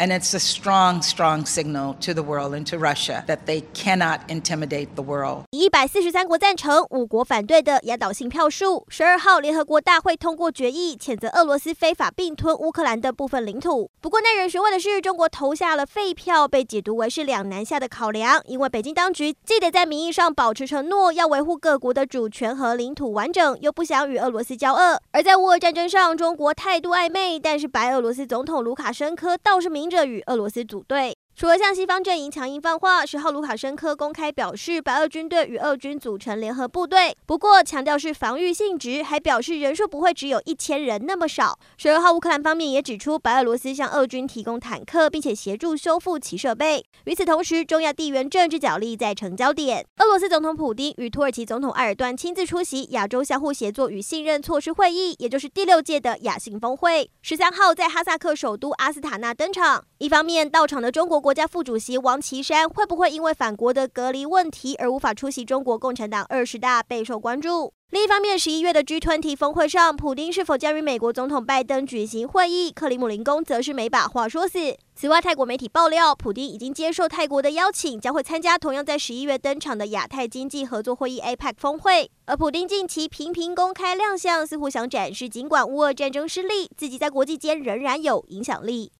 And it's a strong, strong signal to the world and to Russia that they cannot intimidate the world. 一百四十三国赞成，五国反对的压倒性票数。十二号，联合国大会通过决议，谴责俄罗斯非法并吞乌克兰的部分领土。不过耐人寻味的是，中国投下了废票，被解读为是两难下的考量，因为北京当局既得在名义上保持承诺，要维护各国的主权和领土完整，又不想与俄罗斯交恶。而在乌俄战争上，中国态度暧昧，但是白俄罗斯总统卢卡申科倒是明。着与俄罗斯组队。除了向西方阵营强硬放话，十号卢卡申科公开表示，白俄军队与俄军组成联合部队，不过强调是防御性质，还表示人数不会只有一千人那么少。十二号乌克兰方面也指出，白俄罗斯向俄军提供坦克，并且协助修复其设备。与此同时，中亚地缘政治角力在成焦点。俄罗斯总统普丁与土耳其总统埃尔段亲自出席亚洲相互协作与信任措施会议，也就是第六届的亚信峰会。十三号在哈萨克首都阿斯塔纳登场。一方面到场的中国国国家副主席王岐山会不会因为反国的隔离问题而无法出席中国共产党二十大备受关注。另一方面，十一月的 G20 峰会上，普丁是否将与美国总统拜登举行会议？克里姆林宫则是没把话说死。此外，泰国媒体爆料，普丁已经接受泰国的邀请，将会参加同样在十一月登场的亚太经济合作会议 （APEC） 峰会。而普丁近期频频公开亮相，似乎想展示，尽管乌俄战争失利，自己在国际间仍然有影响力。